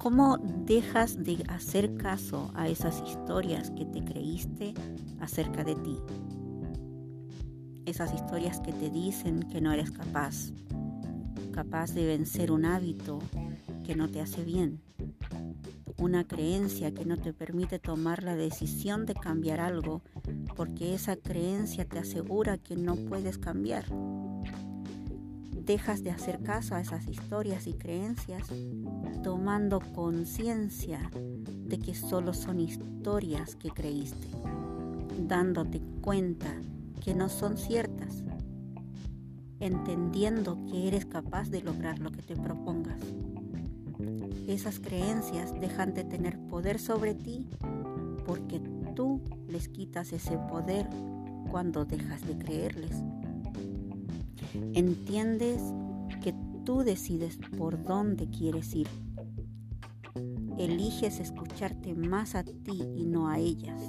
¿Cómo dejas de hacer caso a esas historias que te creíste acerca de ti? Esas historias que te dicen que no eres capaz, capaz de vencer un hábito que no te hace bien, una creencia que no te permite tomar la decisión de cambiar algo porque esa creencia te asegura que no puedes cambiar dejas de hacer caso a esas historias y creencias, tomando conciencia de que solo son historias que creíste, dándote cuenta que no son ciertas, entendiendo que eres capaz de lograr lo que te propongas. Esas creencias dejan de tener poder sobre ti porque tú les quitas ese poder cuando dejas de creerles. Entiendes que tú decides por dónde quieres ir. Eliges escucharte más a ti y no a ellas.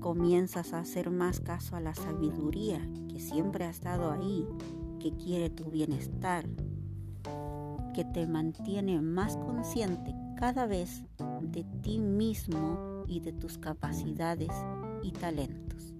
Comienzas a hacer más caso a la sabiduría que siempre ha estado ahí, que quiere tu bienestar, que te mantiene más consciente cada vez de ti mismo y de tus capacidades y talentos.